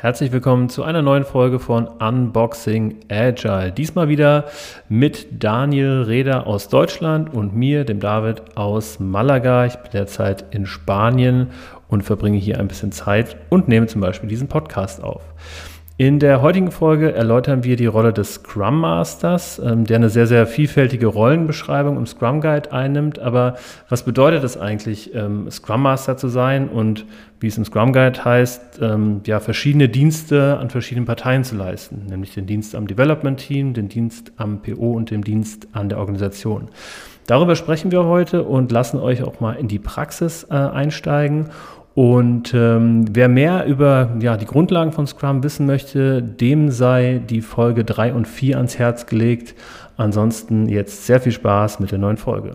Herzlich willkommen zu einer neuen Folge von Unboxing Agile. Diesmal wieder mit Daniel Reder aus Deutschland und mir, dem David aus Malaga. Ich bin derzeit in Spanien und verbringe hier ein bisschen Zeit und nehme zum Beispiel diesen Podcast auf. In der heutigen Folge erläutern wir die Rolle des Scrum Masters, ähm, der eine sehr, sehr vielfältige Rollenbeschreibung im Scrum Guide einnimmt. Aber was bedeutet es eigentlich, ähm, Scrum Master zu sein und wie es im Scrum Guide heißt, ähm, ja, verschiedene Dienste an verschiedenen Parteien zu leisten, nämlich den Dienst am Development Team, den Dienst am PO und den Dienst an der Organisation. Darüber sprechen wir heute und lassen euch auch mal in die Praxis äh, einsteigen und ähm, wer mehr über ja, die Grundlagen von Scrum wissen möchte, dem sei die Folge 3 und 4 ans Herz gelegt. Ansonsten jetzt sehr viel Spaß mit der neuen Folge.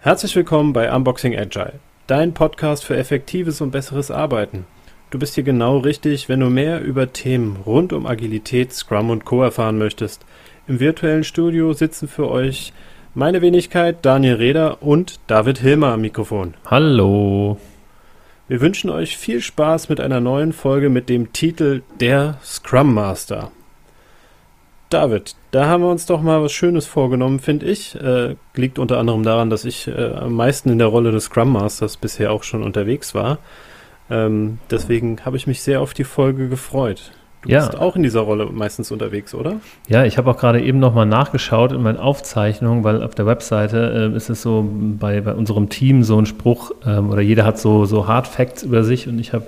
Herzlich willkommen bei Unboxing Agile, dein Podcast für effektives und besseres Arbeiten. Du bist hier genau richtig, wenn du mehr über Themen rund um Agilität, Scrum und Co. erfahren möchtest. Im virtuellen Studio sitzen für euch meine Wenigkeit Daniel Reder und David Hilmer am Mikrofon. Hallo. Wir wünschen euch viel Spaß mit einer neuen Folge mit dem Titel Der Scrum Master. David, da haben wir uns doch mal was Schönes vorgenommen, finde ich. Äh, liegt unter anderem daran, dass ich äh, am meisten in der Rolle des Scrum Masters bisher auch schon unterwegs war. Ähm, deswegen habe ich mich sehr auf die Folge gefreut. Du ja. bist auch in dieser Rolle meistens unterwegs, oder? Ja, ich habe auch gerade eben nochmal nachgeschaut in meinen Aufzeichnungen, weil auf der Webseite äh, ist es so bei, bei unserem Team so ein Spruch, ähm, oder jeder hat so, so Hard Facts über sich und ich habe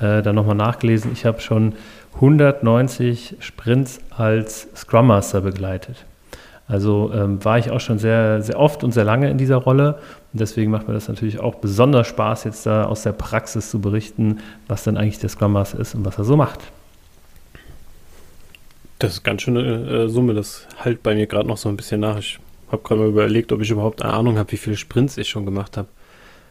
äh, dann nochmal nachgelesen, ich habe schon 190 Sprints als Scrum Master begleitet. Also ähm, war ich auch schon sehr, sehr oft und sehr lange in dieser Rolle. Und deswegen macht mir das natürlich auch besonders Spaß, jetzt da aus der Praxis zu berichten, was denn eigentlich der Scrum Master ist und was er so macht. Das ist ganz schöne äh, Summe. Das halt bei mir gerade noch so ein bisschen nach. Ich habe gerade mal überlegt, ob ich überhaupt eine Ahnung habe, wie viele Sprints ich schon gemacht habe.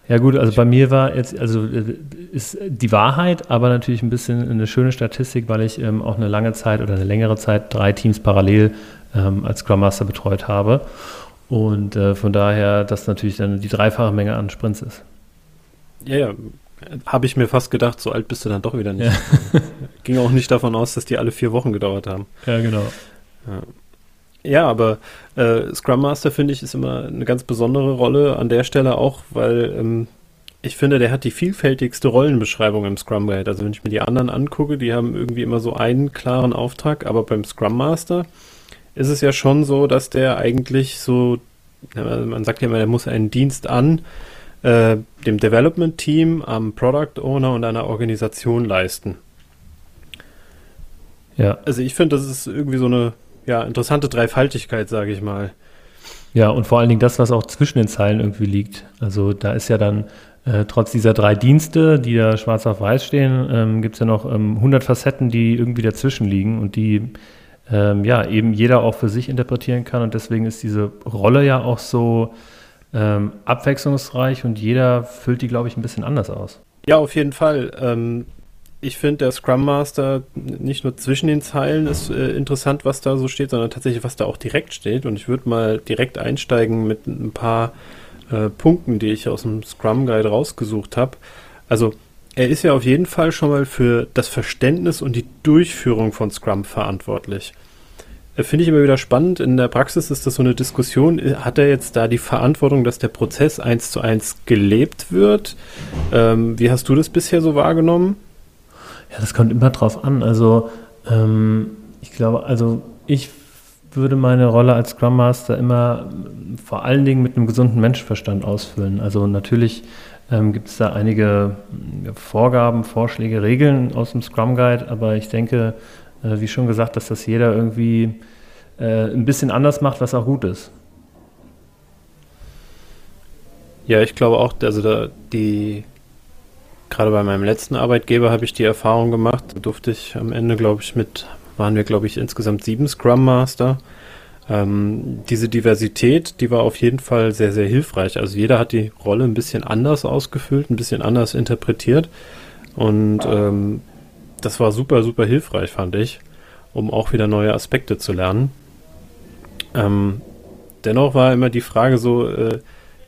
Ja gut, also bei mir war jetzt, also äh, ist die Wahrheit, aber natürlich ein bisschen eine schöne Statistik, weil ich ähm, auch eine lange Zeit oder eine längere Zeit drei Teams parallel ähm, als Scrum Master betreut habe. Und äh, von daher, dass natürlich dann die dreifache Menge an Sprints ist. Ja, ja. Habe ich mir fast gedacht, so alt bist du dann doch wieder nicht. Ja. Ging auch nicht davon aus, dass die alle vier Wochen gedauert haben. Ja, genau. Ja. Ja, aber äh, Scrum Master finde ich ist immer eine ganz besondere Rolle an der Stelle auch, weil ähm, ich finde, der hat die vielfältigste Rollenbeschreibung im Scrum Guide. Also wenn ich mir die anderen angucke, die haben irgendwie immer so einen klaren Auftrag, aber beim Scrum Master ist es ja schon so, dass der eigentlich so, man sagt ja immer, der muss einen Dienst an äh, dem Development Team, am Product Owner und einer Organisation leisten. Ja. Also ich finde, das ist irgendwie so eine ja, interessante Dreifaltigkeit, sage ich mal. Ja, und vor allen Dingen das, was auch zwischen den Zeilen irgendwie liegt. Also da ist ja dann äh, trotz dieser drei Dienste, die da schwarz auf weiß stehen, ähm, gibt es ja noch ähm, 100 Facetten, die irgendwie dazwischen liegen und die ähm, ja, eben jeder auch für sich interpretieren kann. Und deswegen ist diese Rolle ja auch so ähm, abwechslungsreich und jeder füllt die, glaube ich, ein bisschen anders aus. Ja, auf jeden Fall. Ähm, ich finde, der Scrum Master nicht nur zwischen den Zeilen ist äh, interessant, was da so steht, sondern tatsächlich, was da auch direkt steht. Und ich würde mal direkt einsteigen mit ein paar äh, Punkten, die ich aus dem Scrum Guide rausgesucht habe. Also, er ist ja auf jeden Fall schon mal für das Verständnis und die Durchführung von Scrum verantwortlich. Äh, finde ich immer wieder spannend. In der Praxis ist das so eine Diskussion. Äh, hat er jetzt da die Verantwortung, dass der Prozess eins zu eins gelebt wird? Ähm, wie hast du das bisher so wahrgenommen? Ja, das kommt immer drauf an. Also, ähm, ich glaube, also ich würde meine Rolle als Scrum Master immer vor allen Dingen mit einem gesunden Menschenverstand ausfüllen. Also natürlich ähm, gibt es da einige Vorgaben, Vorschläge, Regeln aus dem Scrum Guide, aber ich denke, äh, wie schon gesagt, dass das jeder irgendwie äh, ein bisschen anders macht, was auch gut ist. Ja, ich glaube auch, also da die gerade bei meinem letzten Arbeitgeber habe ich die Erfahrung gemacht, da durfte ich am Ende, glaube ich, mit, waren wir, glaube ich, insgesamt sieben Scrum Master ähm, diese Diversität, die war auf jeden Fall sehr, sehr hilfreich. Also jeder hat die Rolle ein bisschen anders ausgefüllt, ein bisschen anders interpretiert. Und ähm, das war super, super hilfreich, fand ich, um auch wieder neue Aspekte zu lernen. Ähm, dennoch war immer die Frage so, äh,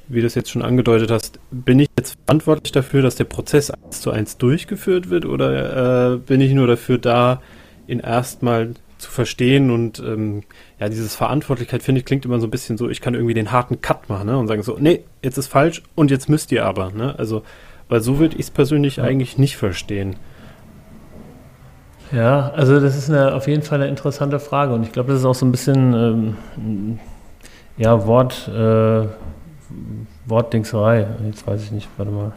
wie du es jetzt schon angedeutet hast, bin ich jetzt verantwortlich dafür, dass der Prozess eins zu eins durchgeführt wird oder äh, bin ich nur dafür da, ihn erstmal zu verstehen und ähm, ja, dieses Verantwortlichkeit, finde ich, klingt immer so ein bisschen so, ich kann irgendwie den harten Cut machen ne, und sagen so, nee, jetzt ist falsch und jetzt müsst ihr aber. Ne? Also, weil so würde ich es persönlich ja. eigentlich nicht verstehen. Ja, also das ist eine, auf jeden Fall eine interessante Frage und ich glaube, das ist auch so ein bisschen ähm, ja, Wort, äh, Wortdingserei. Jetzt weiß ich nicht, warte mal.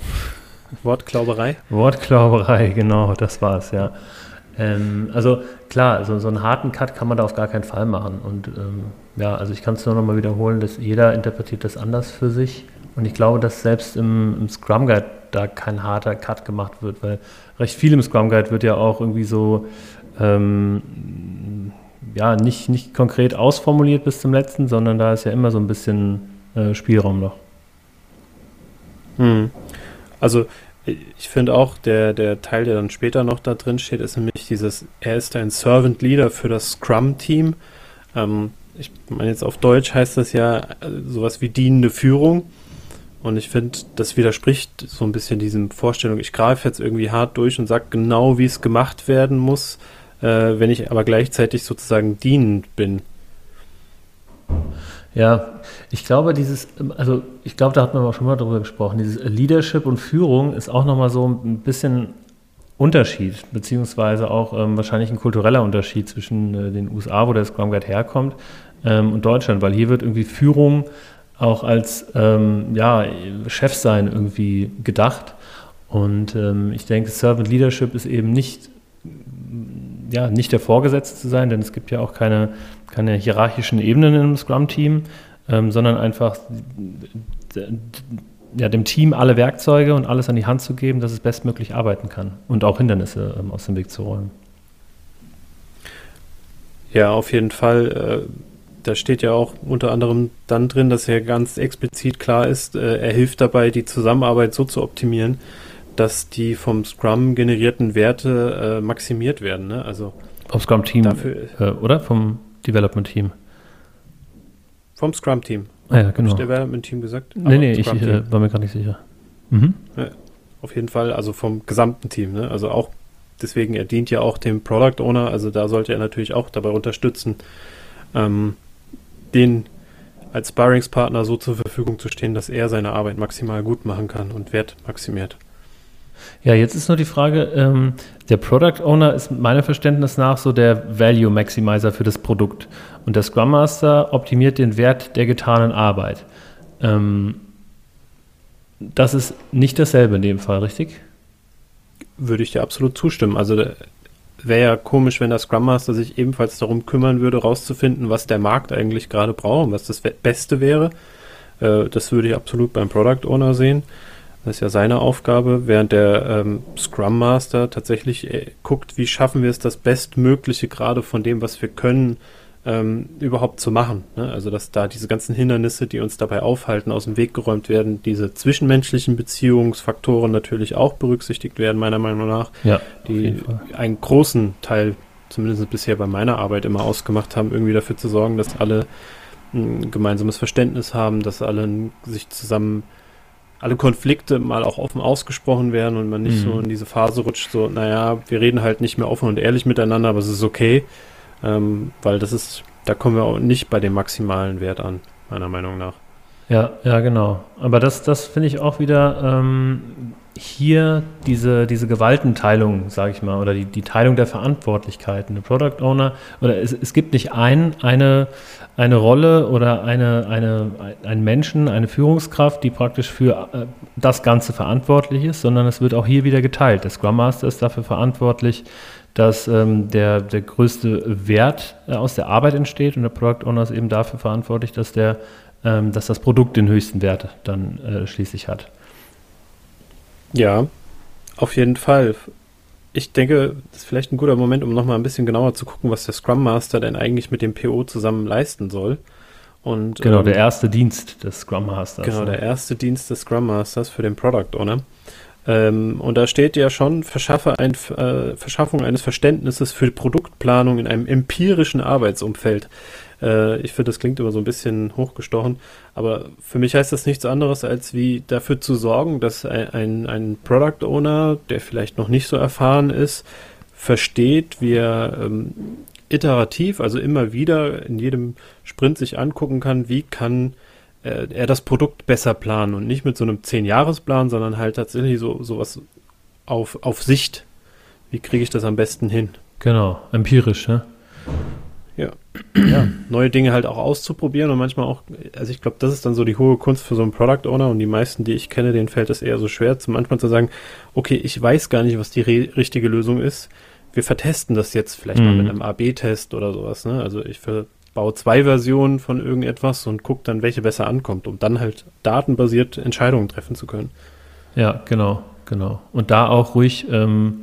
Wortklauberei? Wortklauberei, genau, das war es, ja. Ähm, also klar, also so einen harten Cut kann man da auf gar keinen Fall machen. Und ähm, ja, also ich kann es nur noch mal wiederholen, dass jeder interpretiert das anders für sich. Und ich glaube, dass selbst im, im Scrum Guide da kein harter Cut gemacht wird, weil recht viel im Scrum Guide wird ja auch irgendwie so ähm, ja nicht, nicht konkret ausformuliert bis zum letzten, sondern da ist ja immer so ein bisschen äh, Spielraum noch. Hm. Also ich finde auch, der, der Teil, der dann später noch da drin steht, ist nämlich dieses, er ist ein Servant Leader für das Scrum-Team. Ähm, ich meine jetzt auf Deutsch heißt das ja äh, sowas wie dienende Führung. Und ich finde, das widerspricht so ein bisschen diesem Vorstellung, ich greife jetzt irgendwie hart durch und sage genau, wie es gemacht werden muss, äh, wenn ich aber gleichzeitig sozusagen dienend bin. Ja, ich glaube, dieses, also ich glaube, da hat man auch schon mal drüber gesprochen, dieses Leadership und Führung ist auch nochmal so ein bisschen Unterschied, beziehungsweise auch ähm, wahrscheinlich ein kultureller Unterschied zwischen äh, den USA, wo der Scrum Guide herkommt, ähm, und Deutschland, weil hier wird irgendwie Führung auch als ähm, ja, Chefsein irgendwie gedacht. Und ähm, ich denke, Servant Leadership ist eben nicht, ja, nicht der Vorgesetzte zu sein, denn es gibt ja auch keine, keine hierarchischen Ebenen im Scrum-Team, ähm, sondern einfach ja, dem Team alle Werkzeuge und alles an die Hand zu geben, dass es bestmöglich arbeiten kann und auch Hindernisse ähm, aus dem Weg zu räumen. Ja, auf jeden Fall. Äh da steht ja auch unter anderem dann drin, dass er ganz explizit klar ist, äh, er hilft dabei, die Zusammenarbeit so zu optimieren, dass die vom Scrum generierten Werte äh, maximiert werden. Ne? Also vom Scrum-Team, äh, oder? Vom Development-Team. Vom Scrum-Team. Ah, ja, genau. Habe ich Development-Team gesagt? Nee, nee, ich äh, war mir gar nicht sicher. Mhm. Ja, auf jeden Fall, also vom gesamten Team. Ne? Also auch, deswegen, er dient ja auch dem Product Owner, also da sollte er natürlich auch dabei unterstützen, ähm, den als Sparringspartner so zur Verfügung zu stehen, dass er seine Arbeit maximal gut machen kann und Wert maximiert. Ja, jetzt ist nur die Frage, ähm, der Product Owner ist meinem Verständnis nach so der Value Maximizer für das Produkt und der Scrum Master optimiert den Wert der getanen Arbeit. Ähm, das ist nicht dasselbe in dem Fall, richtig? Würde ich dir absolut zustimmen. Also wäre ja komisch, wenn der Scrum Master sich ebenfalls darum kümmern würde, rauszufinden, was der Markt eigentlich gerade braucht und was das Beste wäre. Äh, das würde ich absolut beim Product Owner sehen. Das ist ja seine Aufgabe, während der ähm, Scrum Master tatsächlich äh, guckt, wie schaffen wir es, das Bestmögliche gerade von dem, was wir können, ähm, überhaupt zu machen. Ne? Also dass da diese ganzen Hindernisse, die uns dabei aufhalten, aus dem Weg geräumt werden, diese zwischenmenschlichen Beziehungsfaktoren natürlich auch berücksichtigt werden, meiner Meinung nach, ja, die einen großen Teil, zumindest bisher bei meiner Arbeit, immer ausgemacht haben, irgendwie dafür zu sorgen, dass alle ein gemeinsames Verständnis haben, dass alle sich zusammen alle Konflikte mal auch offen ausgesprochen werden und man nicht mhm. so in diese Phase rutscht, so, naja, wir reden halt nicht mehr offen und ehrlich miteinander, aber es ist okay, ähm, weil das ist, da kommen wir auch nicht bei dem maximalen Wert an, meiner Meinung nach. Ja, ja, genau. Aber das, das finde ich auch wieder ähm, hier diese, diese Gewaltenteilung, sage ich mal, oder die, die Teilung der Verantwortlichkeiten. Der Product Owner, oder es, es gibt nicht ein, eine, eine Rolle oder eine, eine, einen Menschen, eine Führungskraft, die praktisch für äh, das Ganze verantwortlich ist, sondern es wird auch hier wieder geteilt. Der Scrum Master ist dafür verantwortlich, dass ähm, der, der größte Wert äh, aus der Arbeit entsteht und der Product Owner ist eben dafür verantwortlich, dass, der, ähm, dass das Produkt den höchsten Wert dann äh, schließlich hat. Ja, auf jeden Fall. Ich denke, das ist vielleicht ein guter Moment, um nochmal ein bisschen genauer zu gucken, was der Scrum Master denn eigentlich mit dem PO zusammen leisten soll. Und, genau, ähm, der erste Dienst des Scrum Masters. Genau, der erste Dienst des Scrum Masters für den Product Owner. Ähm, und da steht ja schon, verschaffe ein, äh, Verschaffung eines Verständnisses für Produktplanung in einem empirischen Arbeitsumfeld. Äh, ich finde, das klingt immer so ein bisschen hochgestochen, aber für mich heißt das nichts anderes, als wie dafür zu sorgen, dass ein, ein, ein Product Owner, der vielleicht noch nicht so erfahren ist, versteht, wie er ähm, iterativ, also immer wieder in jedem Sprint sich angucken kann, wie kann äh, er das Produkt besser planen und nicht mit so einem 10-Jahres-Plan, sondern halt tatsächlich so sowas auf, auf Sicht. Wie kriege ich das am besten hin? Genau, empirisch, ne? Ja. ja. Neue Dinge halt auch auszuprobieren und manchmal auch, also ich glaube, das ist dann so die hohe Kunst für so einen Product Owner und die meisten, die ich kenne, denen fällt es eher so schwer, zum manchmal zu sagen, okay, ich weiß gar nicht, was die richtige Lösung ist. Wir vertesten das jetzt vielleicht mhm. mal mit einem AB-Test oder sowas, ne? Also ich baue zwei Versionen von irgendetwas und gucke dann, welche besser ankommt, um dann halt datenbasiert Entscheidungen treffen zu können. Ja, genau, genau. Und da auch ruhig, ähm,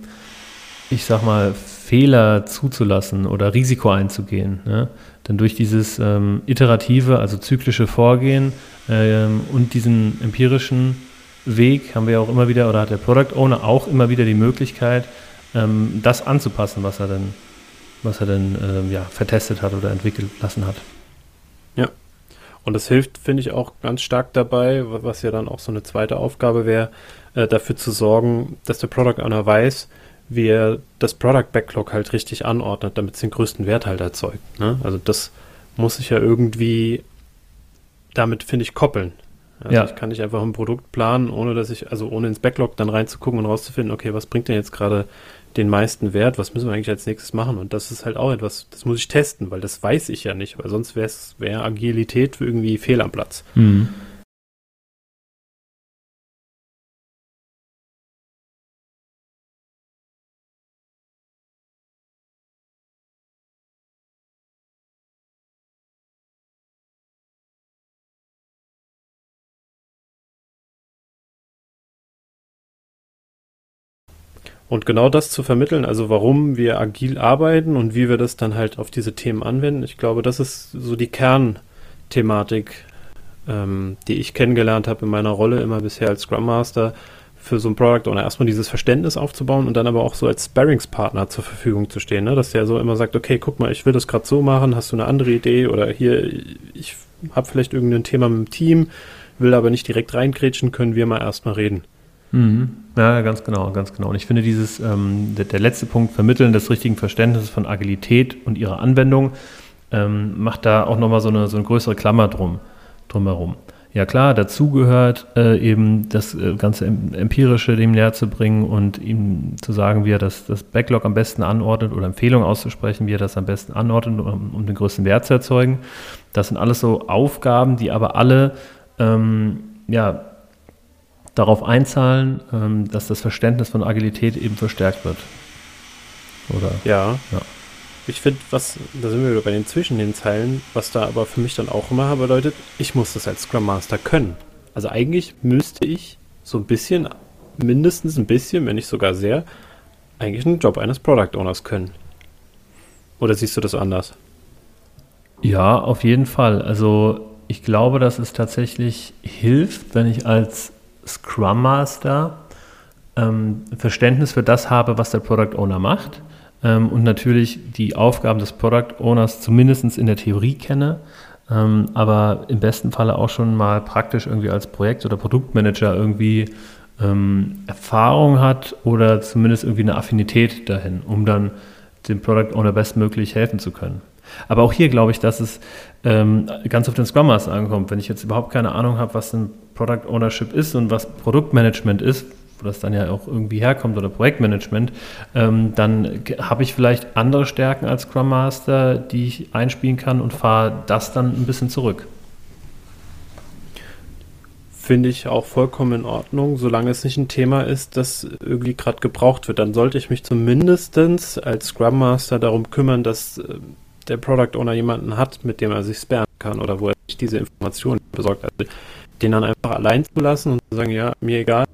ich sag mal, Fehler zuzulassen oder Risiko einzugehen. Ne? Denn durch dieses ähm, iterative, also zyklische Vorgehen ähm, und diesen empirischen Weg haben wir auch immer wieder, oder hat der Product Owner auch immer wieder die Möglichkeit, ähm, das anzupassen, was er denn, was er denn ähm, ja, vertestet hat oder entwickelt lassen hat. Ja. Und das hilft, finde ich, auch ganz stark dabei, was ja dann auch so eine zweite Aufgabe wäre, äh, dafür zu sorgen, dass der Product Owner weiß, wie er das Product Backlog halt richtig anordnet, damit es den größten Wert halt erzeugt. Ne? Also das muss ich ja irgendwie damit, finde ich, koppeln. Also ja. ich kann nicht einfach ein Produkt planen, ohne dass ich, also ohne ins Backlog dann reinzugucken und rauszufinden, okay, was bringt denn jetzt gerade den meisten Wert, was müssen wir eigentlich als nächstes machen? Und das ist halt auch etwas, das muss ich testen, weil das weiß ich ja nicht, weil sonst wäre es, wäre Agilität irgendwie fehl am Platz. Mhm. Und genau das zu vermitteln, also warum wir agil arbeiten und wie wir das dann halt auf diese Themen anwenden, ich glaube, das ist so die Kernthematik, ähm, die ich kennengelernt habe in meiner Rolle immer bisher als Scrum Master für so ein Product Owner. Erstmal dieses Verständnis aufzubauen und dann aber auch so als Sparringspartner zur Verfügung zu stehen, ne? dass der so immer sagt, okay, guck mal, ich will das gerade so machen, hast du eine andere Idee oder hier, ich habe vielleicht irgendein Thema mit dem Team, will aber nicht direkt reingrätschen, können wir mal erstmal reden. Mhm. Ja, ganz genau, ganz genau. Und ich finde dieses, ähm, der, der, letzte Punkt, Vermitteln des richtigen Verständnisses von Agilität und ihrer Anwendung, ähm, macht da auch nochmal so eine, so eine größere Klammer drum, drumherum. Ja klar, dazu gehört äh, eben das äh, ganze Empirische dem näher zu bringen und ihm zu sagen, wie er das, das Backlog am besten anordnet oder Empfehlungen auszusprechen, wie er das am besten anordnet, um, um den größten Wert zu erzeugen. Das sind alles so Aufgaben, die aber alle ähm, ja, darauf einzahlen, ähm, dass das Verständnis von Agilität eben verstärkt wird. Oder? Ja. ja. Ich finde, was, da sind wir wieder bei den zwischen den Zeilen, was da aber für mich dann auch immer bedeutet, ich muss das als Scrum Master können. Also eigentlich müsste ich so ein bisschen, mindestens ein bisschen, wenn nicht sogar sehr, eigentlich einen Job eines Product Owners können. Oder siehst du das anders? Ja, auf jeden Fall. Also ich glaube, dass es tatsächlich hilft, wenn ich als Scrum Master ähm, Verständnis für das habe, was der Product Owner macht ähm, und natürlich die Aufgaben des Product Owners zumindest in der Theorie kenne, ähm, aber im besten Falle auch schon mal praktisch irgendwie als Projekt- oder Produktmanager irgendwie ähm, Erfahrung hat oder zumindest irgendwie eine Affinität dahin, um dann dem Product Owner bestmöglich helfen zu können. Aber auch hier glaube ich, dass es ähm, ganz auf den Scrum Master ankommt. Wenn ich jetzt überhaupt keine Ahnung habe, was ein Product Ownership ist und was Produktmanagement ist, wo das dann ja auch irgendwie herkommt oder Projektmanagement, ähm, dann habe ich vielleicht andere Stärken als Scrum Master, die ich einspielen kann und fahre das dann ein bisschen zurück. Finde ich auch vollkommen in Ordnung, solange es nicht ein Thema ist, das irgendwie gerade gebraucht wird. Dann sollte ich mich zumindest als Scrum Master darum kümmern, dass äh, der Product Owner jemanden hat, mit dem er sich sperren kann oder wo er sich diese Informationen besorgt. Also den dann einfach allein zu lassen und zu sagen, ja, mir egal,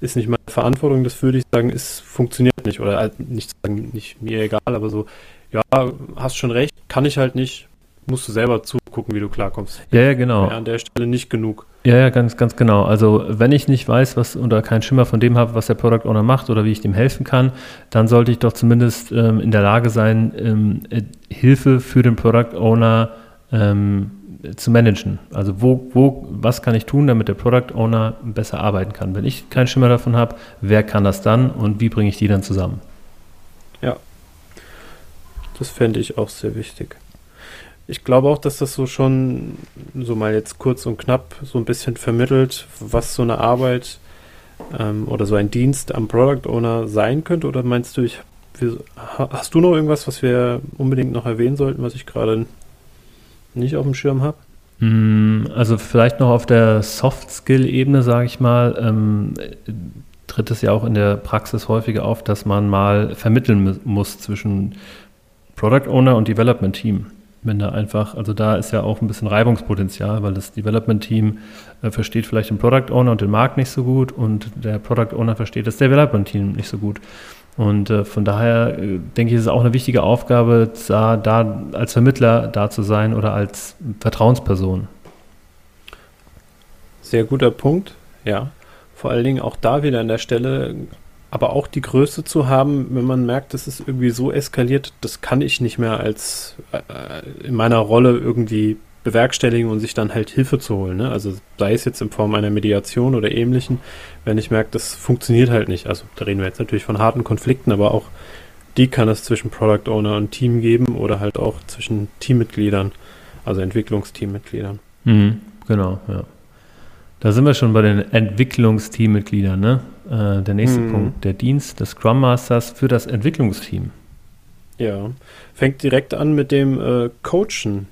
ist nicht meine Verantwortung, das würde ich sagen, ist funktioniert nicht. Oder halt nicht sagen, nicht mir egal, aber so, ja, hast schon recht, kann ich halt nicht, musst du selber zugucken gucken, wie du klarkommst. Ja, ja, genau. Wäre an der Stelle nicht genug. Ja, ja, ganz, ganz genau. Also wenn ich nicht weiß, was oder keinen Schimmer von dem habe, was der Product Owner macht oder wie ich dem helfen kann, dann sollte ich doch zumindest ähm, in der Lage sein, ähm, äh, Hilfe für den Product Owner ähm, zu managen. Also wo, wo, was kann ich tun, damit der Product Owner besser arbeiten kann? Wenn ich keinen Schimmer davon habe, wer kann das dann und wie bringe ich die dann zusammen? Ja, das fände ich auch sehr wichtig. Ich glaube auch, dass das so schon, so mal jetzt kurz und knapp, so ein bisschen vermittelt, was so eine Arbeit ähm, oder so ein Dienst am Product Owner sein könnte. Oder meinst du, ich, hast du noch irgendwas, was wir unbedingt noch erwähnen sollten, was ich gerade nicht auf dem Schirm habe? Mm, also vielleicht noch auf der Soft-Skill-Ebene, sage ich mal, ähm, tritt es ja auch in der Praxis häufiger auf, dass man mal vermitteln muss zwischen Product Owner und Development Team. Wenn da einfach, also da ist ja auch ein bisschen Reibungspotenzial, weil das Development Team äh, versteht vielleicht den Product Owner und den Markt nicht so gut und der Product Owner versteht das Development Team nicht so gut. Und äh, von daher äh, denke ich, ist es auch eine wichtige Aufgabe, da, da als Vermittler da zu sein oder als Vertrauensperson. Sehr guter Punkt, ja. Vor allen Dingen auch da wieder an der Stelle, aber auch die Größe zu haben, wenn man merkt, das ist irgendwie so eskaliert, das kann ich nicht mehr als äh, in meiner Rolle irgendwie bewerkstelligen und sich dann halt Hilfe zu holen. Ne? Also sei es jetzt in Form einer Mediation oder ähnlichen, wenn ich merke, das funktioniert halt nicht. Also da reden wir jetzt natürlich von harten Konflikten, aber auch die kann es zwischen Product Owner und Team geben oder halt auch zwischen Teammitgliedern, also Entwicklungsteammitgliedern. Mhm, genau, ja. Da sind wir schon bei den Entwicklungsteammitgliedern, ne? Äh, der nächste mhm. Punkt, der Dienst des Scrum Masters für das Entwicklungsteam. Ja, fängt direkt an mit dem äh, Coachen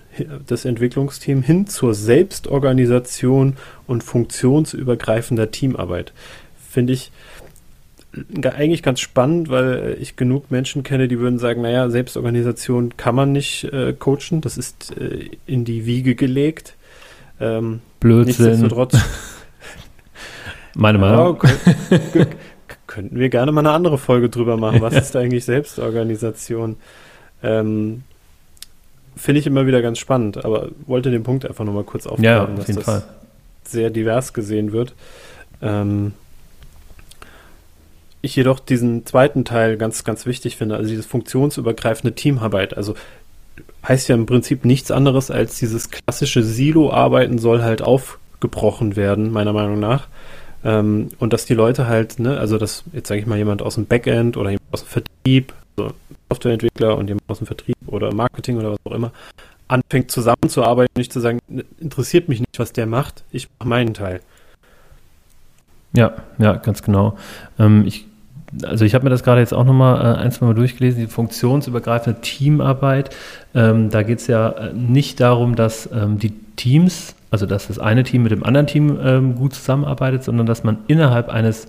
des Entwicklungsteams hin zur Selbstorganisation und funktionsübergreifender Teamarbeit. Finde ich eigentlich ganz spannend, weil ich genug Menschen kenne, die würden sagen, naja, Selbstorganisation kann man nicht äh, coachen, das ist äh, in die Wiege gelegt. Ähm, Blödsinn. Nichtsdestotrotz. Meine Meinung. Ja, könnten wir gerne mal eine andere Folge drüber machen. Was ist eigentlich Selbstorganisation? Ähm, Finde ich immer wieder ganz spannend, aber wollte den Punkt einfach nochmal kurz aufgreifen, ja, auf dass das Fall. sehr divers gesehen wird. Ähm, ich jedoch diesen zweiten Teil ganz, ganz wichtig finde, also dieses funktionsübergreifende Teamarbeit. Also heißt ja im Prinzip nichts anderes als dieses klassische Silo-Arbeiten soll halt aufgebrochen werden, meiner Meinung nach. Ähm, und dass die Leute halt, ne, also dass jetzt sage ich mal jemand aus dem Backend oder jemand aus dem Vertrieb, also Softwareentwickler und jemand aus dem Vertrieb oder Marketing oder was auch immer, anfängt zusammenzuarbeiten, nicht zu sagen, ne, interessiert mich nicht, was der macht, ich mache meinen Teil. Ja, ja, ganz genau. Ähm, ich also ich habe mir das gerade jetzt auch nochmal äh, ein, zwei Mal durchgelesen, die funktionsübergreifende Teamarbeit. Ähm, da geht es ja äh, nicht darum, dass ähm, die Teams, also dass das eine Team mit dem anderen Team ähm, gut zusammenarbeitet, sondern dass man innerhalb eines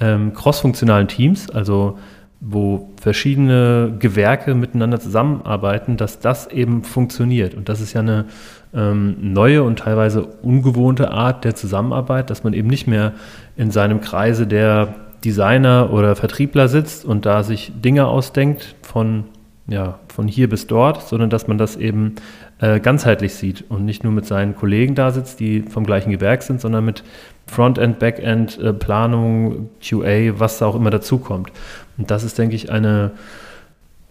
ähm, crossfunktionalen Teams, also wo verschiedene Gewerke miteinander zusammenarbeiten, dass das eben funktioniert. Und das ist ja eine ähm, neue und teilweise ungewohnte Art der Zusammenarbeit, dass man eben nicht mehr in seinem Kreise der Designer oder Vertriebler sitzt und da sich Dinge ausdenkt von, ja, von hier bis dort, sondern dass man das eben äh, ganzheitlich sieht und nicht nur mit seinen Kollegen da sitzt, die vom gleichen Gewerk sind, sondern mit Frontend, Backend, äh, Planung, QA, was da auch immer dazukommt. Und das ist, denke ich, eine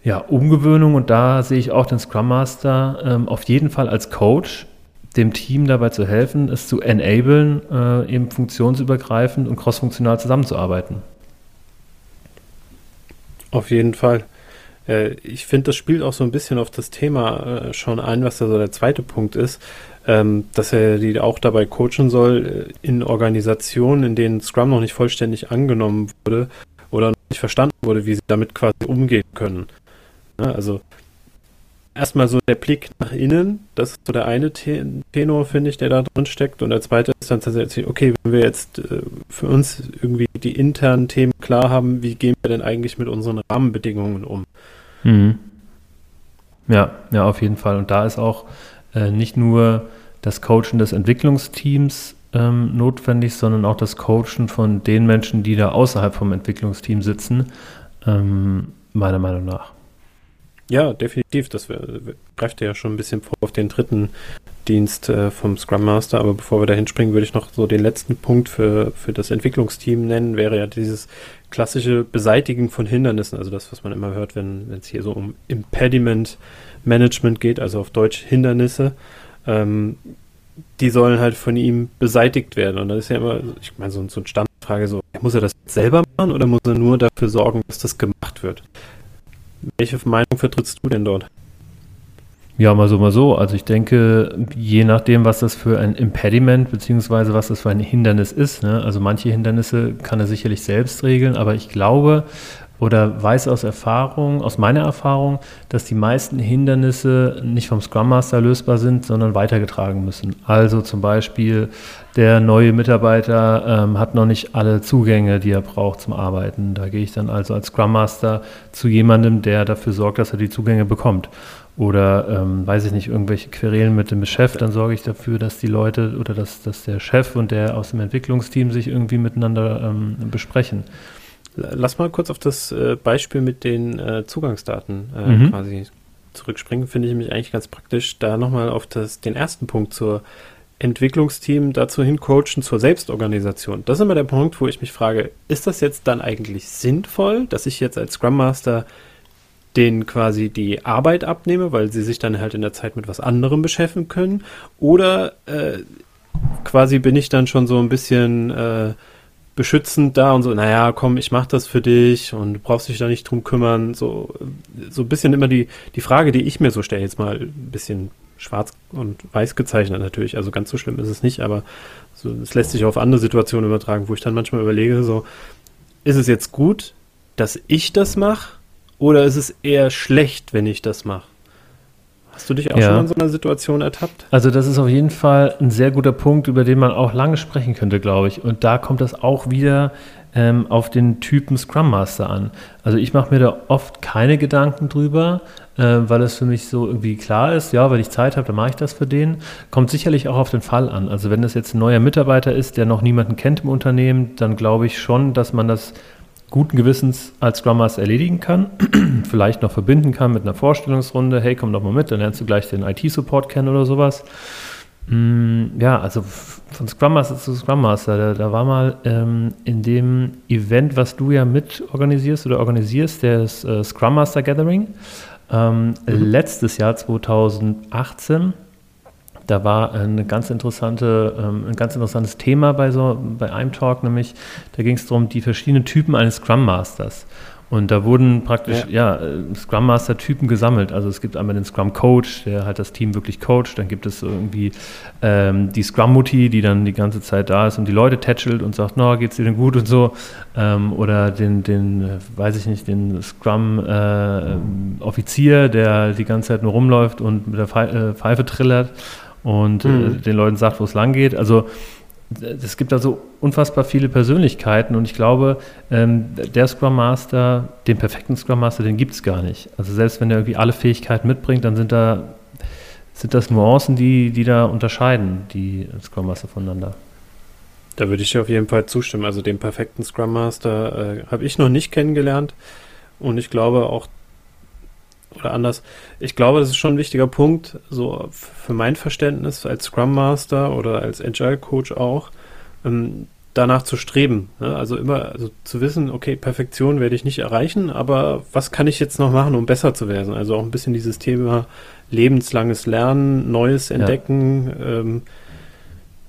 ja, Umgewöhnung und da sehe ich auch den Scrum Master ähm, auf jeden Fall als Coach, dem Team dabei zu helfen, es zu enablen, äh, eben funktionsübergreifend und crossfunktional zusammenzuarbeiten. Auf jeden Fall. Äh, ich finde, das spielt auch so ein bisschen auf das Thema äh, schon ein, was da so der zweite Punkt ist, ähm, dass er die auch dabei coachen soll äh, in Organisationen, in denen Scrum noch nicht vollständig angenommen wurde oder noch nicht verstanden wurde, wie sie damit quasi umgehen können. Ne, also erstmal so der Blick nach innen, das ist so der eine Tenor, finde ich, der da drin steckt. Und der zweite ist dann tatsächlich, okay, wenn wir jetzt äh, für uns irgendwie die internen Themen klar haben, wie gehen wir denn eigentlich mit unseren Rahmenbedingungen um? Mhm. Ja, ja, auf jeden Fall. Und da ist auch äh, nicht nur das Coachen des Entwicklungsteams ähm, notwendig, sondern auch das Coachen von den Menschen, die da außerhalb vom Entwicklungsteam sitzen, ähm, meiner Meinung nach. Ja, definitiv. Das greift ja schon ein bisschen vor auf den dritten Dienst äh, vom Scrum Master. Aber bevor wir da hinspringen, würde ich noch so den letzten Punkt für, für das Entwicklungsteam nennen, wäre ja dieses klassische Beseitigen von Hindernissen. Also das, was man immer hört, wenn es hier so um Impediment Management geht, also auf Deutsch Hindernisse. Ähm, die sollen halt von ihm beseitigt werden. Und das ist ja immer, ich meine, so, so eine Standfrage so, muss er das selber machen oder muss er nur dafür sorgen, dass das gemacht wird? Welche Meinung vertrittst du denn dort? Ja, mal so, mal so. Also ich denke, je nachdem, was das für ein Impediment beziehungsweise was das für ein Hindernis ist. Ne? Also manche Hindernisse kann er sicherlich selbst regeln, aber ich glaube oder weiß aus Erfahrung, aus meiner Erfahrung, dass die meisten Hindernisse nicht vom Scrum Master lösbar sind, sondern weitergetragen müssen. Also zum Beispiel der neue Mitarbeiter ähm, hat noch nicht alle Zugänge, die er braucht zum Arbeiten. Da gehe ich dann also als Scrum Master zu jemandem, der dafür sorgt, dass er die Zugänge bekommt oder ähm, weiß ich nicht, irgendwelche Querelen mit dem Chef, dann sorge ich dafür, dass die Leute oder dass, dass der Chef und der aus dem Entwicklungsteam sich irgendwie miteinander ähm, besprechen. Lass mal kurz auf das äh, Beispiel mit den äh, Zugangsdaten äh, mhm. quasi zurückspringen. Finde ich nämlich eigentlich ganz praktisch, da nochmal auf das, den ersten Punkt zur Entwicklungsteam dazu hincoachen zur Selbstorganisation. Das ist immer der Punkt, wo ich mich frage, ist das jetzt dann eigentlich sinnvoll, dass ich jetzt als Scrum Master denen quasi die Arbeit abnehme, weil sie sich dann halt in der Zeit mit was anderem beschäftigen können? Oder äh, quasi bin ich dann schon so ein bisschen äh, beschützend da und so, naja, komm, ich mach das für dich und du brauchst dich da nicht drum kümmern. So, so ein bisschen immer die, die Frage, die ich mir so stelle, jetzt mal ein bisschen schwarz und weiß gezeichnet natürlich, also ganz so schlimm ist es nicht, aber so, es lässt sich auf andere Situationen übertragen, wo ich dann manchmal überlege, so, ist es jetzt gut, dass ich das mache oder ist es eher schlecht, wenn ich das mache? Hast du dich auch ja. schon in so einer Situation ertappt? Also das ist auf jeden Fall ein sehr guter Punkt, über den man auch lange sprechen könnte, glaube ich. Und da kommt das auch wieder ähm, auf den Typen Scrum Master an. Also ich mache mir da oft keine Gedanken drüber, äh, weil es für mich so irgendwie klar ist, ja, wenn ich Zeit habe, dann mache ich das für den. Kommt sicherlich auch auf den Fall an. Also wenn das jetzt ein neuer Mitarbeiter ist, der noch niemanden kennt im Unternehmen, dann glaube ich schon, dass man das guten Gewissens als Scrum Master erledigen kann, vielleicht noch verbinden kann mit einer Vorstellungsrunde, hey, komm doch mal mit, dann lernst du gleich den IT-Support kennen oder sowas. Mm, ja, also von Scrum Master zu Scrum Master, da, da war mal ähm, in dem Event, was du ja mit organisierst oder organisierst, das äh, Scrum Master Gathering, ähm, mhm. letztes Jahr 2018 da war eine ganz interessante, ähm, ein ganz interessantes Thema bei so bei einem Talk, nämlich da ging es darum, die verschiedenen Typen eines Scrum Masters. Und da wurden praktisch ja. ja äh, Scrum Master Typen gesammelt. Also es gibt einmal den Scrum Coach, der halt das Team wirklich coacht. Dann gibt es irgendwie ähm, die Scrum Mutti, die dann die ganze Zeit da ist und die Leute tätschelt und sagt, na, no, geht's dir denn gut und so. Ähm, oder den, den, äh, weiß ich nicht, den Scrum äh, Offizier, der die ganze Zeit nur rumläuft und mit der Pfeife trillert und äh, mhm. äh, den Leuten sagt, wo es lang geht. Also es gibt da so unfassbar viele Persönlichkeiten und ich glaube, ähm, der Scrum Master, den perfekten Scrum Master, den gibt es gar nicht. Also selbst wenn er irgendwie alle Fähigkeiten mitbringt, dann sind da sind das Nuancen, die, die da unterscheiden, die Scrum Master voneinander. Da würde ich dir auf jeden Fall zustimmen. Also den perfekten Scrum Master äh, habe ich noch nicht kennengelernt und ich glaube auch oder anders. Ich glaube, das ist schon ein wichtiger Punkt, so für mein Verständnis als Scrum Master oder als Agile Coach auch, ähm, danach zu streben. Ne? Also immer also zu wissen, okay, Perfektion werde ich nicht erreichen, aber was kann ich jetzt noch machen, um besser zu werden? Also auch ein bisschen dieses Thema lebenslanges Lernen, Neues entdecken, ja. ähm,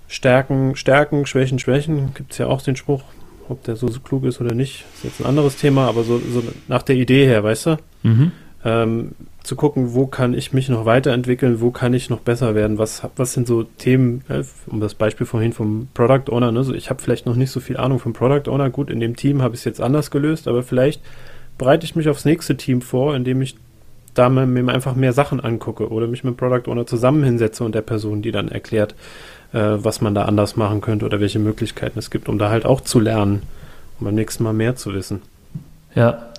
Stärken, Stärken, Schwächen, Schwächen. Gibt es ja auch den Spruch, ob der so, so klug ist oder nicht, ist jetzt ein anderes Thema, aber so, so nach der Idee her, weißt du? Mhm ähm, zu gucken, wo kann ich mich noch weiterentwickeln, wo kann ich noch besser werden, was, was sind so Themen, äh, um das Beispiel vorhin vom Product Owner, ne, so ich habe vielleicht noch nicht so viel Ahnung vom Product Owner, gut, in dem Team habe ich es jetzt anders gelöst, aber vielleicht bereite ich mich aufs nächste Team vor, indem ich da mir einfach mehr Sachen angucke oder mich mit dem Product Owner zusammen hinsetze und der Person, die dann erklärt, äh, was man da anders machen könnte oder welche Möglichkeiten es gibt, um da halt auch zu lernen, um beim nächsten Mal mehr zu wissen. Ja,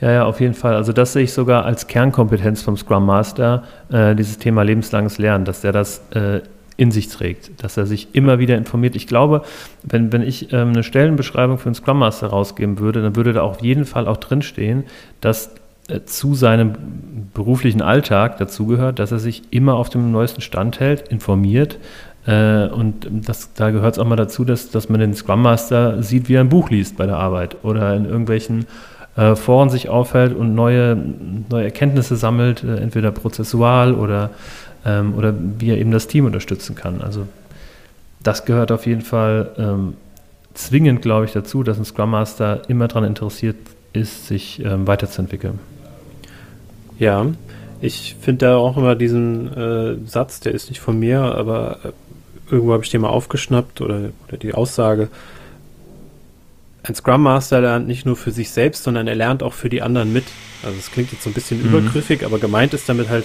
ja, ja, auf jeden Fall. Also das sehe ich sogar als Kernkompetenz vom Scrum Master, äh, dieses Thema lebenslanges Lernen, dass der das äh, in sich trägt, dass er sich immer wieder informiert. Ich glaube, wenn, wenn ich ähm, eine Stellenbeschreibung für einen Scrum Master rausgeben würde, dann würde da auf jeden Fall auch drinstehen, dass äh, zu seinem beruflichen Alltag dazugehört, dass er sich immer auf dem neuesten Stand hält, informiert. Äh, und das, da gehört es auch mal dazu, dass, dass man den Scrum Master sieht, wie er ein Buch liest bei der Arbeit oder in irgendwelchen äh, Foren sich aufhält und neue, neue Erkenntnisse sammelt, äh, entweder prozessual oder, ähm, oder wie er eben das Team unterstützen kann. Also das gehört auf jeden Fall ähm, zwingend, glaube ich, dazu, dass ein Scrum Master immer daran interessiert ist, sich ähm, weiterzuentwickeln. Ja, ich finde da auch immer diesen äh, Satz, der ist nicht von mir, aber äh, irgendwo habe ich den mal aufgeschnappt oder, oder die Aussage. Ein Scrum Master lernt nicht nur für sich selbst, sondern er lernt auch für die anderen mit. Also es klingt jetzt so ein bisschen mhm. übergriffig, aber gemeint ist damit halt,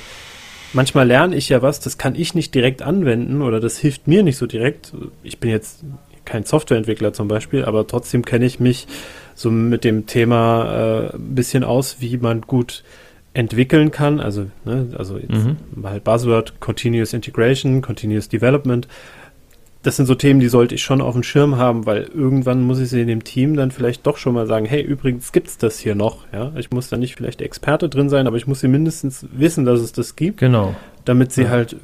manchmal lerne ich ja was, das kann ich nicht direkt anwenden oder das hilft mir nicht so direkt. Ich bin jetzt kein Softwareentwickler zum Beispiel, aber trotzdem kenne ich mich so mit dem Thema äh, ein bisschen aus, wie man gut entwickeln kann. Also, ne, also jetzt mhm. halt Buzzword, Continuous Integration, Continuous Development. Das sind so Themen, die sollte ich schon auf dem Schirm haben, weil irgendwann muss ich sie in dem Team dann vielleicht doch schon mal sagen, hey, übrigens gibt's das hier noch. Ja, ich muss da nicht vielleicht Experte drin sein, aber ich muss sie mindestens wissen, dass es das gibt. Genau. Damit sie ja. halt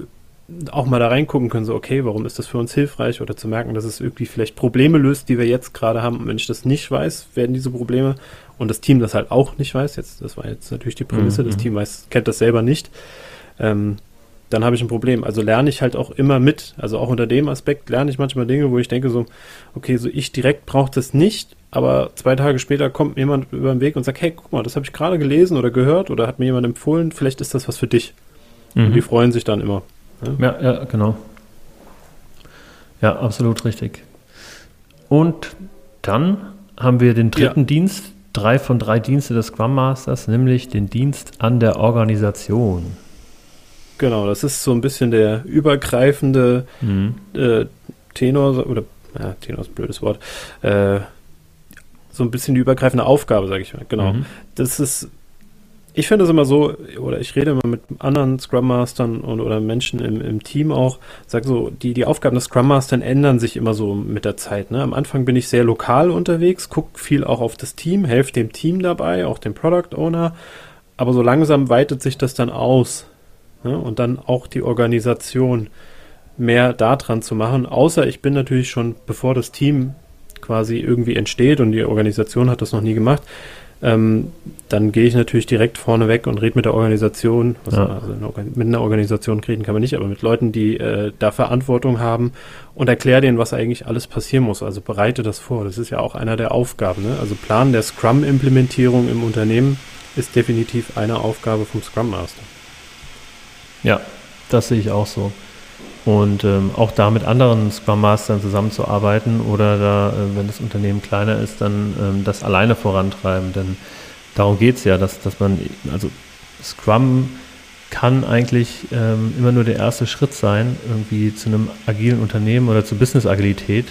auch mal da reingucken können, so, okay, warum ist das für uns hilfreich oder zu merken, dass es irgendwie vielleicht Probleme löst, die wir jetzt gerade haben. Und wenn ich das nicht weiß, werden diese Probleme und das Team das halt auch nicht weiß, jetzt, das war jetzt natürlich die Prämisse, mhm. das Team weiß, kennt das selber nicht, ähm, dann habe ich ein Problem. Also lerne ich halt auch immer mit. Also auch unter dem Aspekt lerne ich manchmal Dinge, wo ich denke so, okay, so ich direkt brauche das nicht, aber zwei Tage später kommt jemand über den Weg und sagt, hey, guck mal, das habe ich gerade gelesen oder gehört oder hat mir jemand empfohlen, vielleicht ist das was für dich. Mhm. Und die freuen sich dann immer. Ja, ja, genau. Ja, absolut richtig. Und dann haben wir den dritten ja. Dienst, drei von drei Dienste des Scrum Masters, nämlich den Dienst an der Organisation. Genau, das ist so ein bisschen der übergreifende mhm. äh, Tenor, oder ja, Tenor ist ein blödes Wort, äh, so ein bisschen die übergreifende Aufgabe, sage ich mal. Genau. Mhm. Das ist ich finde es immer so, oder ich rede immer mit anderen Scrum Mastern und, oder Menschen im, im Team auch, sage so, die, die Aufgaben des Scrum Masters ändern sich immer so mit der Zeit. Ne? Am Anfang bin ich sehr lokal unterwegs, gucke viel auch auf das Team, helfe dem Team dabei, auch dem Product Owner, aber so langsam weitet sich das dann aus. Ne? Und dann auch die Organisation mehr daran zu machen, außer ich bin natürlich schon, bevor das Team quasi irgendwie entsteht und die Organisation hat das noch nie gemacht, ähm, dann gehe ich natürlich direkt vorne weg und rede mit der Organisation. Ja. Also mit einer Organisation reden kann man nicht, aber mit Leuten, die äh, da Verantwortung haben und erkläre denen, was eigentlich alles passieren muss. Also bereite das vor. Das ist ja auch einer der Aufgaben. Ne? Also Plan der Scrum-Implementierung im Unternehmen ist definitiv eine Aufgabe vom Scrum Master. Ja, das sehe ich auch so. Und ähm, auch da mit anderen Scrum Mastern zusammenzuarbeiten oder da, äh, wenn das Unternehmen kleiner ist, dann ähm, das alleine vorantreiben. Denn darum geht es ja, dass, dass man, also Scrum kann eigentlich ähm, immer nur der erste Schritt sein, irgendwie zu einem agilen Unternehmen oder zur Business-Agilität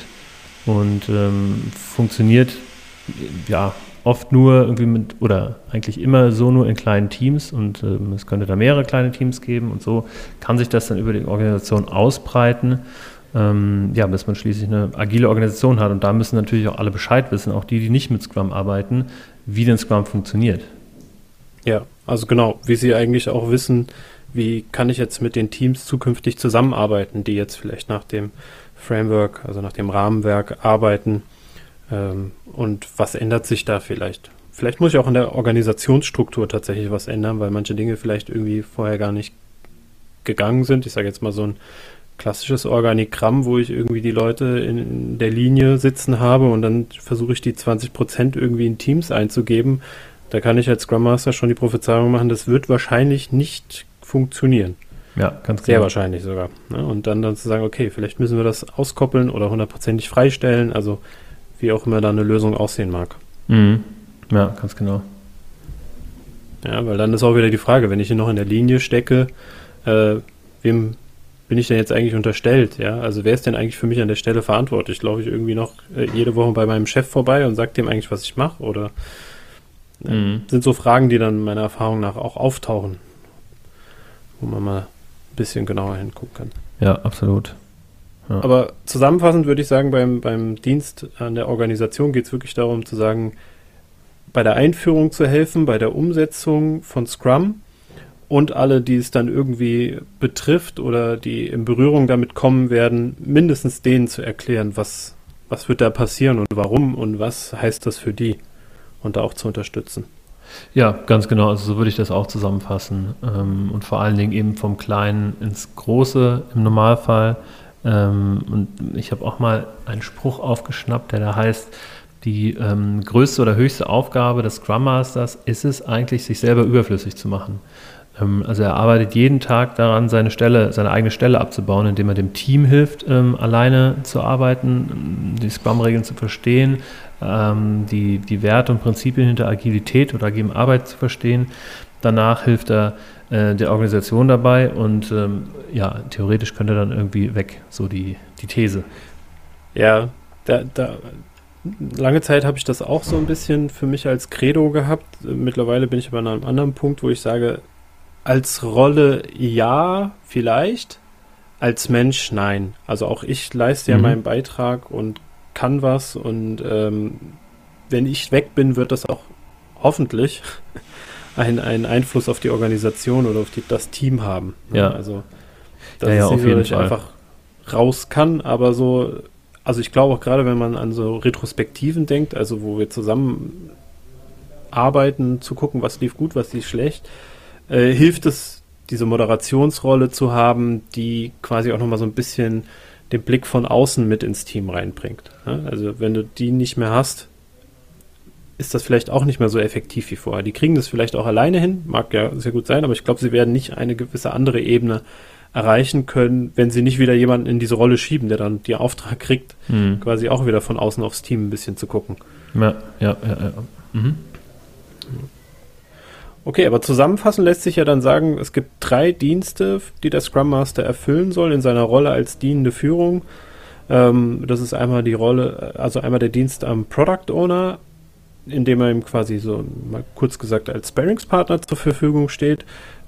und ähm, funktioniert ja oft nur irgendwie mit, oder eigentlich immer so nur in kleinen Teams und ähm, es könnte da mehrere kleine Teams geben und so kann sich das dann über die Organisation ausbreiten, ähm, ja, bis man schließlich eine agile Organisation hat und da müssen natürlich auch alle Bescheid wissen, auch die, die nicht mit Scrum arbeiten, wie denn Scrum funktioniert. Ja, also genau, wie sie eigentlich auch wissen, wie kann ich jetzt mit den Teams zukünftig zusammenarbeiten, die jetzt vielleicht nach dem Framework, also nach dem Rahmenwerk arbeiten ähm, und was ändert sich da vielleicht? Vielleicht muss ich auch in der Organisationsstruktur tatsächlich was ändern, weil manche Dinge vielleicht irgendwie vorher gar nicht gegangen sind. Ich sage jetzt mal so ein klassisches Organigramm, wo ich irgendwie die Leute in der Linie sitzen habe und dann versuche ich die 20 Prozent irgendwie in Teams einzugeben. Da kann ich als Scrum Master schon die Prophezeiung machen, das wird wahrscheinlich nicht funktionieren. Ja, ganz Sehr genau. wahrscheinlich sogar. Ne? Und dann, dann zu sagen, okay, vielleicht müssen wir das auskoppeln oder hundertprozentig freistellen. Also wie auch immer da eine Lösung aussehen mag. Mhm. Ja, ganz genau. Ja, weil dann ist auch wieder die Frage, wenn ich hier noch in der Linie stecke, äh, wem bin ich denn jetzt eigentlich unterstellt? Ja, also wer ist denn eigentlich für mich an der Stelle verantwortlich? Laufe ich irgendwie noch äh, jede Woche bei meinem Chef vorbei und sage dem eigentlich, was ich mache? Oder äh, mhm. sind so Fragen, die dann meiner Erfahrung nach auch auftauchen, wo man mal ein bisschen genauer hingucken kann. Ja, absolut. Aber zusammenfassend würde ich sagen, beim, beim Dienst an der Organisation geht es wirklich darum zu sagen, bei der Einführung zu helfen, bei der Umsetzung von Scrum und alle, die es dann irgendwie betrifft oder die in Berührung damit kommen werden, mindestens denen zu erklären, was, was wird da passieren und warum und was heißt das für die und da auch zu unterstützen. Ja, ganz genau. Also so würde ich das auch zusammenfassen. Ähm, und vor allen Dingen eben vom Kleinen ins Große im Normalfall. Ähm, und ich habe auch mal einen Spruch aufgeschnappt, der da heißt, die ähm, größte oder höchste Aufgabe des Scrum Masters ist es eigentlich, sich selber überflüssig zu machen. Ähm, also er arbeitet jeden Tag daran, seine Stelle, seine eigene Stelle abzubauen, indem er dem Team hilft, ähm, alleine zu arbeiten, die Scrum-Regeln zu verstehen, ähm, die, die Werte und Prinzipien hinter Agilität oder agilen Arbeit zu verstehen. Danach hilft er äh, der Organisation dabei und ähm, ja, theoretisch könnte dann irgendwie weg, so die, die These. Ja, da, da, lange Zeit habe ich das auch so ein bisschen für mich als Credo gehabt. Mittlerweile bin ich aber an einem anderen Punkt, wo ich sage, als Rolle ja, vielleicht. Als Mensch nein. Also auch ich leiste ja mhm. meinen Beitrag und kann was und ähm, wenn ich weg bin, wird das auch hoffentlich einen, einen Einfluss auf die Organisation oder auf die, das Team haben. Ja. Also das ja, ja, ist nicht, dass ich Fall. einfach raus kann, aber so, also ich glaube auch gerade, wenn man an so Retrospektiven denkt, also wo wir zusammen arbeiten, zu gucken, was lief gut, was lief schlecht, äh, hilft es, diese Moderationsrolle zu haben, die quasi auch nochmal so ein bisschen den Blick von außen mit ins Team reinbringt. Ja? Also wenn du die nicht mehr hast, ist das vielleicht auch nicht mehr so effektiv wie vorher. Die kriegen das vielleicht auch alleine hin, mag ja sehr gut sein, aber ich glaube, sie werden nicht eine gewisse andere Ebene erreichen können, wenn sie nicht wieder jemanden in diese Rolle schieben, der dann den Auftrag kriegt, mhm. quasi auch wieder von außen aufs Team ein bisschen zu gucken. Ja, ja, ja, ja. Mhm. Okay, aber zusammenfassend lässt sich ja dann sagen, es gibt drei Dienste, die der Scrum Master erfüllen soll in seiner Rolle als dienende Führung. Ähm, das ist einmal die Rolle, also einmal der Dienst am Product Owner, indem er ihm quasi so mal kurz gesagt als Sparringspartner zur Verfügung steht.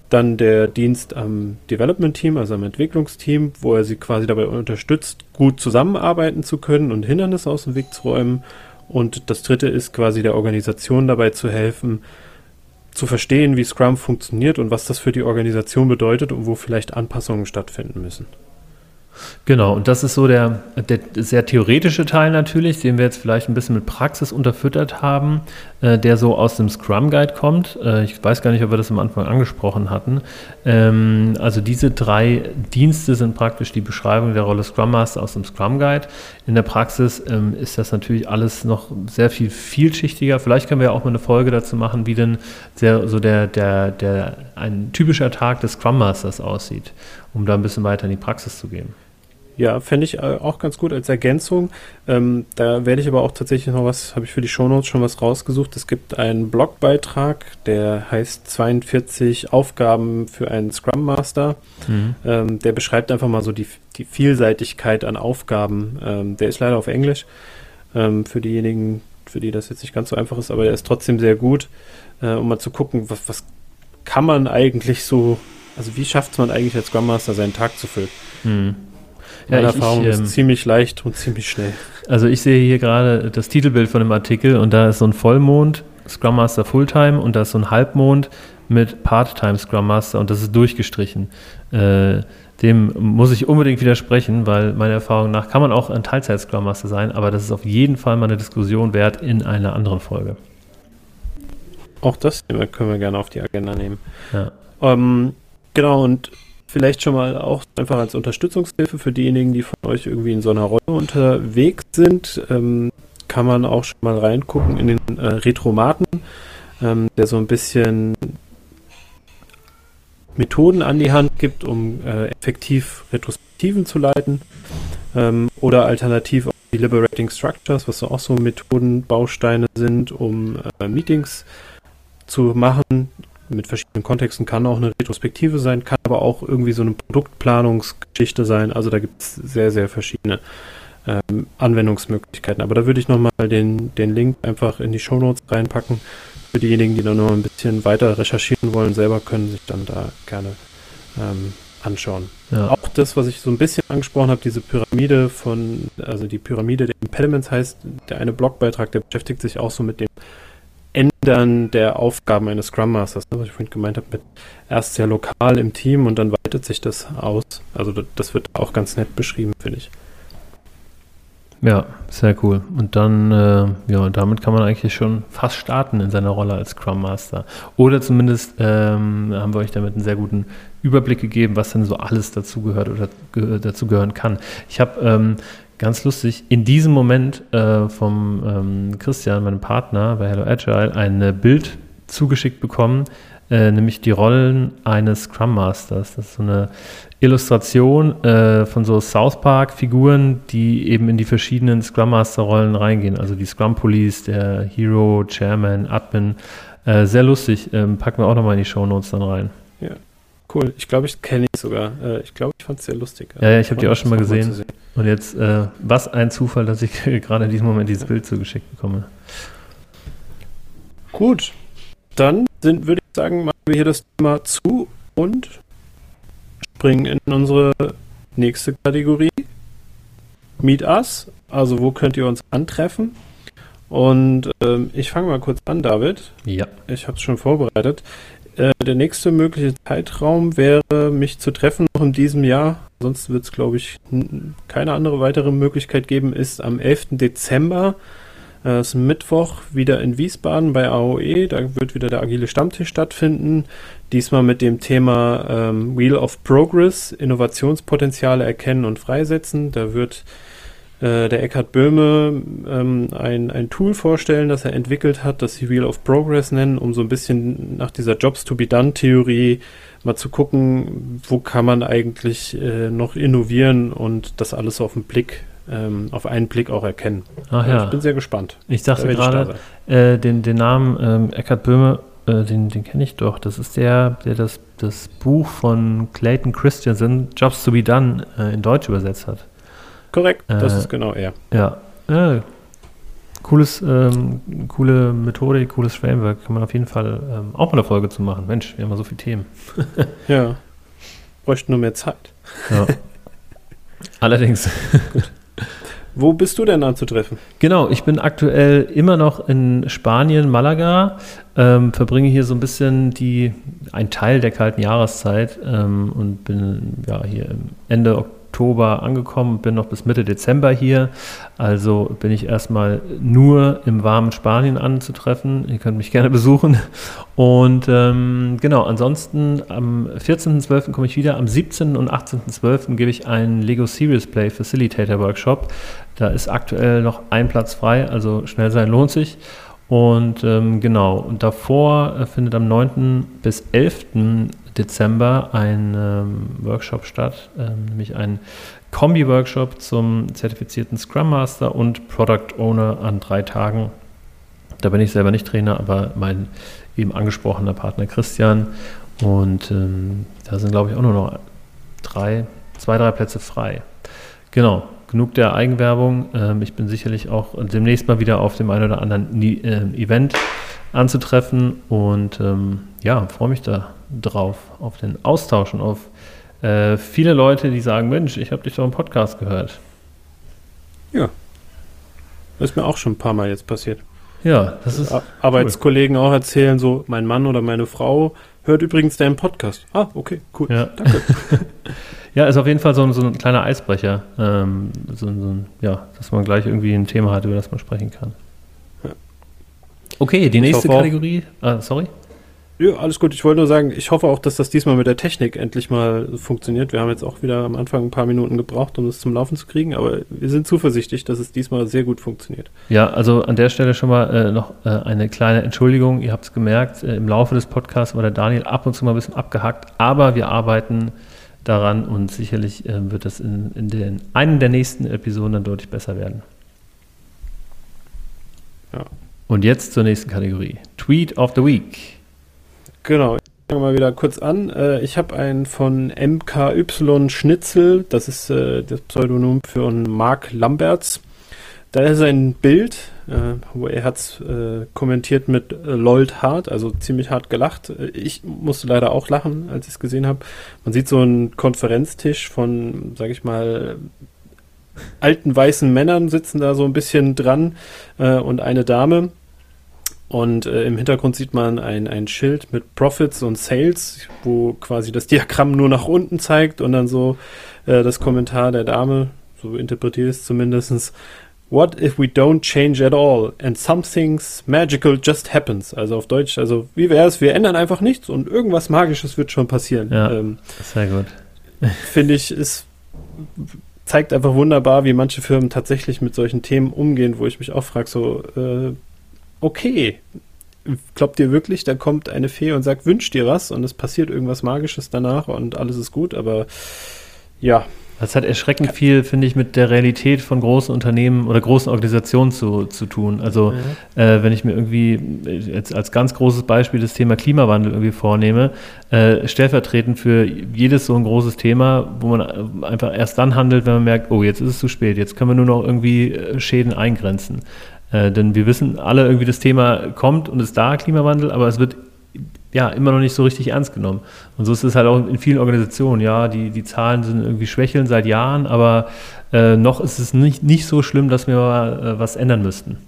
Dann der Dienst am Development Team, also am Entwicklungsteam, wo er sie quasi dabei unterstützt, gut zusammenarbeiten zu können und Hindernisse aus dem Weg zu räumen. Und das dritte ist quasi der Organisation dabei zu helfen, zu verstehen, wie Scrum funktioniert und was das für die Organisation bedeutet und wo vielleicht Anpassungen stattfinden müssen. Genau, und das ist so der, der sehr theoretische Teil natürlich, den wir jetzt vielleicht ein bisschen mit Praxis unterfüttert haben, äh, der so aus dem Scrum Guide kommt. Äh, ich weiß gar nicht, ob wir das am Anfang angesprochen hatten. Ähm, also diese drei Dienste sind praktisch die Beschreibung der Rolle Scrum Master aus dem Scrum Guide. In der Praxis ähm, ist das natürlich alles noch sehr viel vielschichtiger. Vielleicht können wir ja auch mal eine Folge dazu machen, wie denn sehr, so der, der, der, ein typischer Tag des Scrum Masters aussieht, um da ein bisschen weiter in die Praxis zu gehen. Ja, fände ich äh, auch ganz gut als Ergänzung. Ähm, da werde ich aber auch tatsächlich noch was, habe ich für die Shownotes schon was rausgesucht. Es gibt einen Blogbeitrag, der heißt 42 Aufgaben für einen Scrum Master. Mhm. Ähm, der beschreibt einfach mal so die, die Vielseitigkeit an Aufgaben. Ähm, der ist leider auf Englisch. Ähm, für diejenigen, für die das jetzt nicht ganz so einfach ist, aber der ist trotzdem sehr gut, äh, um mal zu gucken, was, was kann man eigentlich so, also wie schafft es man eigentlich als Scrum Master seinen Tag zu füllen? Mhm. Ja, Meine ich, Erfahrung ich, ähm, ist ziemlich leicht und ziemlich schnell. Also ich sehe hier gerade das Titelbild von dem Artikel und da ist so ein Vollmond, Scrum Master Fulltime und da ist so ein Halbmond mit Part-Time Scrum Master und das ist durchgestrichen. Äh, dem muss ich unbedingt widersprechen, weil meiner Erfahrung nach kann man auch ein Teilzeit Scrum Master sein, aber das ist auf jeden Fall mal eine Diskussion wert in einer anderen Folge. Auch das können wir gerne auf die Agenda nehmen. Ja. Ähm, genau, und vielleicht schon mal auch einfach als Unterstützungshilfe für diejenigen, die von euch irgendwie in so einer Rolle unterwegs sind, ähm, kann man auch schon mal reingucken in den äh, Retromaten, ähm, der so ein bisschen Methoden an die Hand gibt, um äh, effektiv Retrospektiven zu leiten ähm, oder alternativ auch die Liberating Structures, was so auch so Methodenbausteine sind, um äh, Meetings zu machen, mit verschiedenen Kontexten kann auch eine Retrospektive sein, kann aber auch irgendwie so eine Produktplanungsgeschichte sein. Also da gibt es sehr, sehr verschiedene ähm, Anwendungsmöglichkeiten. Aber da würde ich nochmal den, den Link einfach in die Show Notes reinpacken. Für diejenigen, die dann noch ein bisschen weiter recherchieren wollen, selber können sich dann da gerne ähm, anschauen. Ja. Auch das, was ich so ein bisschen angesprochen habe, diese Pyramide von, also die Pyramide der Impediments heißt, der eine Blogbeitrag, der beschäftigt sich auch so mit dem Ändern der Aufgaben eines Scrum Masters, ne, was ich vorhin gemeint habe, mit erst sehr lokal im Team und dann weitet sich das aus. Also das wird auch ganz nett beschrieben, finde ich. Ja, sehr cool. Und dann, äh, ja, damit kann man eigentlich schon fast starten in seiner Rolle als Scrum Master. Oder zumindest ähm, haben wir euch damit einen sehr guten Überblick gegeben, was denn so alles dazugehört oder ge dazugehören kann. Ich habe ähm, ganz lustig in diesem Moment äh, vom ähm, Christian, meinem Partner bei Hello Agile, ein Bild zugeschickt bekommen, äh, nämlich die Rollen eines Scrum Masters. Das ist so eine Illustration äh, von so South Park-Figuren, die eben in die verschiedenen Scrum Master-Rollen reingehen. Also die Scrum Police, der Hero, Chairman, Admin. Äh, sehr lustig. Ähm, packen wir auch nochmal in die Show Notes dann rein. Ja, cool. Ich glaube, ich kenne ich sogar. Äh, ich glaube, ich fand es sehr lustig. Ja, ja ich habe die auch schon mal gesehen. Und jetzt, äh, was ein Zufall, dass ich gerade in diesem Moment dieses Bild zugeschickt bekomme. Gut, dann sind, würde ich sagen, machen wir hier das Thema zu und springen in unsere nächste Kategorie. Meet Us. Also wo könnt ihr uns antreffen? Und ähm, ich fange mal kurz an, David. Ja. Ich habe es schon vorbereitet. Äh, der nächste mögliche Zeitraum wäre, mich zu treffen noch in diesem Jahr. Sonst wird es, glaube ich, keine andere weitere Möglichkeit geben, ist am 11. Dezember äh, ist Mittwoch wieder in Wiesbaden bei AOE. Da wird wieder der agile Stammtisch stattfinden. Diesmal mit dem Thema ähm, Wheel of Progress, Innovationspotenziale erkennen und freisetzen. Da wird äh, der Eckhard Böhme ähm, ein, ein Tool vorstellen, das er entwickelt hat, das sie Wheel of Progress nennen, um so ein bisschen nach dieser Jobs to be done Theorie mal zu gucken, wo kann man eigentlich äh, noch innovieren und das alles auf den Blick ähm, auf einen Blick auch erkennen. Ach ja. Ich bin sehr gespannt. Ich dachte gerade, äh, den, den Namen ähm, Eckhard Böhme, äh, den, den kenne ich doch. Das ist der, der das, das Buch von Clayton Christensen, Jobs to be Done, äh, in Deutsch übersetzt hat. Korrekt, das äh, ist genau er. Ja. Cooles, ähm, coole Methodik, cooles Framework. Kann man auf jeden Fall ähm, auch mal eine Folge zu machen. Mensch, wir haben ja so viele Themen. ja. Bräuchten nur mehr Zeit. Ja. Allerdings. Wo bist du denn anzutreffen? Genau, ich bin aktuell immer noch in Spanien, Malaga, ähm, verbringe hier so ein bisschen die, ein Teil der kalten Jahreszeit ähm, und bin ja hier Ende Oktober angekommen, bin noch bis Mitte Dezember hier. Also bin ich erstmal nur im warmen Spanien anzutreffen. Ihr könnt mich gerne besuchen. Und ähm, genau, ansonsten am 14.12. komme ich wieder. Am 17. und 18.12. gebe ich einen Lego Serious Play Facilitator Workshop. Da ist aktuell noch ein Platz frei, also schnell sein lohnt sich. Und ähm, genau, und davor äh, findet am 9. bis 11. Dezember ein ähm, Workshop statt, ähm, nämlich ein Kombi-Workshop zum zertifizierten Scrum Master und Product Owner an drei Tagen. Da bin ich selber nicht Trainer, aber mein eben angesprochener Partner Christian. Und ähm, da sind, glaube ich, auch nur noch drei, zwei, drei Plätze frei. Genau, genug der Eigenwerbung. Ähm, ich bin sicherlich auch demnächst mal wieder auf dem einen oder anderen äh, Event anzutreffen und ähm, ja, freue mich da drauf, auf den Austausch und auf äh, viele Leute, die sagen, Mensch, ich habe dich doch im Podcast gehört. Ja. Das ist mir auch schon ein paar Mal jetzt passiert. Ja, das ist. Arbeitskollegen cool. auch erzählen, so, mein Mann oder meine Frau hört übrigens deinen Podcast. Ah, okay, cool. Ja. Danke. ja, ist auf jeden Fall so ein, so ein kleiner Eisbrecher. Ähm, so, so ein, ja, dass man gleich irgendwie ein Thema hat, über das man sprechen kann. Ja. Okay, die ich nächste Kategorie. Ah, sorry. Ja, alles gut. Ich wollte nur sagen, ich hoffe auch, dass das diesmal mit der Technik endlich mal funktioniert. Wir haben jetzt auch wieder am Anfang ein paar Minuten gebraucht, um es zum Laufen zu kriegen, aber wir sind zuversichtlich, dass es diesmal sehr gut funktioniert. Ja, also an der Stelle schon mal äh, noch äh, eine kleine Entschuldigung. Ihr habt es gemerkt, äh, im Laufe des Podcasts war der Daniel ab und zu mal ein bisschen abgehackt, aber wir arbeiten daran und sicherlich äh, wird das in, in den, einen der nächsten Episoden dann deutlich besser werden. Ja. Und jetzt zur nächsten Kategorie. Tweet of the Week. Genau. Ich fange mal wieder kurz an. Äh, ich habe einen von MKY Schnitzel, das ist äh, das Pseudonym für Mark Lamberts. Da ist ein Bild, äh, wo er hat es kommentiert mit Lold hart, also ziemlich hart gelacht. Ich musste leider auch lachen, als ich es gesehen habe. Man sieht so einen Konferenztisch von, sage ich mal, alten weißen Männern sitzen da so ein bisschen dran und eine Dame Und äh, im Hintergrund sieht man ein, ein Schild mit Profits und Sales, wo quasi das Diagramm nur nach unten zeigt und dann so äh, das Kommentar der Dame, so interpretiert es zumindestens What if we don't change at all and something's magical just happens? Also auf Deutsch, also wie wäre es, wir ändern einfach nichts und irgendwas Magisches wird schon passieren. Ja, ähm, sehr gut. Finde ich, ist zeigt einfach wunderbar, wie manche Firmen tatsächlich mit solchen Themen umgehen, wo ich mich auch frage, so, äh, okay, glaubt ihr wirklich, da kommt eine Fee und sagt, wünscht dir was und es passiert irgendwas Magisches danach und alles ist gut, aber ja, das hat erschreckend viel, finde ich, mit der Realität von großen Unternehmen oder großen Organisationen zu, zu tun. Also mhm. äh, wenn ich mir irgendwie jetzt als ganz großes Beispiel das Thema Klimawandel irgendwie vornehme, äh, stellvertretend für jedes so ein großes Thema, wo man einfach erst dann handelt, wenn man merkt, oh, jetzt ist es zu spät, jetzt können wir nur noch irgendwie äh, Schäden eingrenzen. Äh, denn wir wissen alle irgendwie, das Thema kommt und ist da, Klimawandel, aber es wird ja, immer noch nicht so richtig ernst genommen. Und so ist es halt auch in vielen Organisationen. Ja, die, die Zahlen sind irgendwie schwächeln seit Jahren, aber äh, noch ist es nicht, nicht so schlimm, dass wir mal äh, was ändern müssten.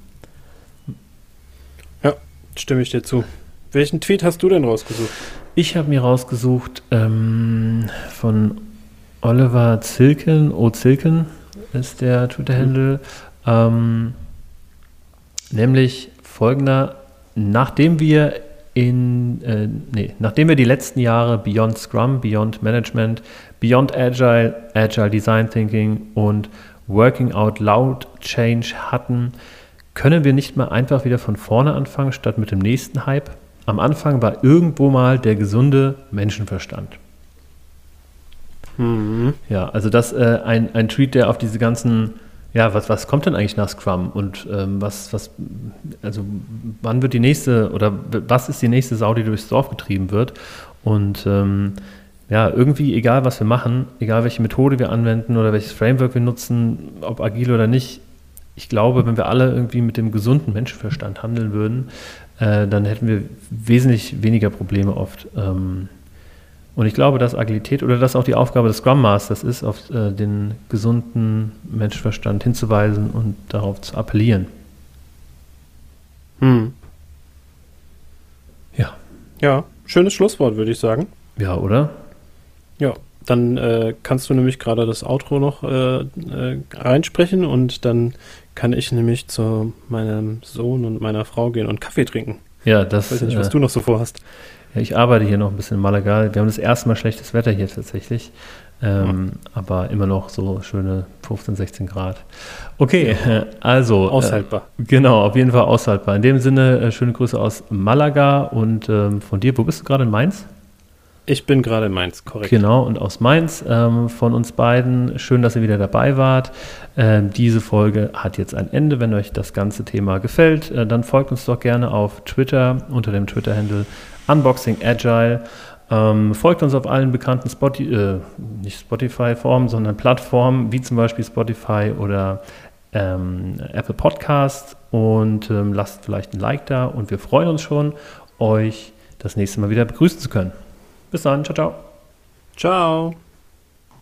Ja, stimme ich dir zu. Welchen Tweet hast du denn rausgesucht? Ich habe mir rausgesucht ähm, von Oliver Zilken, O Zilken ist der Twitter-Handle, mhm. ähm, nämlich folgender, nachdem wir in, äh, nee, nachdem wir die letzten Jahre Beyond Scrum, Beyond Management, Beyond Agile, Agile Design Thinking und Working Out Loud Change hatten, können wir nicht mal einfach wieder von vorne anfangen, statt mit dem nächsten Hype? Am Anfang war irgendwo mal der gesunde Menschenverstand. Mhm. Ja, also das äh, ein, ein Tweet, der auf diese ganzen ja, was, was kommt denn eigentlich nach Scrum und ähm, was, was, also wann wird die nächste oder was ist die nächste Sau, die durchs Dorf getrieben wird? Und ähm, ja, irgendwie, egal was wir machen, egal welche Methode wir anwenden oder welches Framework wir nutzen, ob agil oder nicht, ich glaube, wenn wir alle irgendwie mit dem gesunden Menschenverstand handeln würden, äh, dann hätten wir wesentlich weniger Probleme oft. Ähm, und ich glaube, dass Agilität oder dass auch die Aufgabe des Scrum Masters ist, auf äh, den gesunden Menschenverstand hinzuweisen und darauf zu appellieren. Hm. Ja. Ja, schönes Schlusswort, würde ich sagen. Ja, oder? Ja, dann äh, kannst du nämlich gerade das Outro noch äh, äh, reinsprechen und dann kann ich nämlich zu meinem Sohn und meiner Frau gehen und Kaffee trinken. Ja, das. Ich weiß nicht, was äh, du noch so vorhast. Ja, ich arbeite hier noch ein bisschen in Malaga. Wir haben das erste Mal schlechtes Wetter hier tatsächlich. Ähm, mhm. Aber immer noch so schöne 15, 16 Grad. Okay, ja. also. Äh, aushaltbar. Äh, genau, auf jeden Fall aushaltbar. In dem Sinne, äh, schöne Grüße aus Malaga und ähm, von dir, wo bist du gerade in Mainz? Ich bin gerade in Mainz, korrekt. Genau, und aus Mainz ähm, von uns beiden. Schön, dass ihr wieder dabei wart. Ähm, diese Folge hat jetzt ein Ende. Wenn euch das ganze Thema gefällt, äh, dann folgt uns doch gerne auf Twitter unter dem Twitter-Handle Unboxing Agile. Ähm, folgt uns auf allen bekannten Spotify, äh, nicht Spotify-Formen, sondern Plattformen wie zum Beispiel Spotify oder ähm, Apple Podcast und ähm, lasst vielleicht ein Like da und wir freuen uns schon, euch das nächste Mal wieder begrüßen zu können. Bis dann, ciao, ciao. Ciao.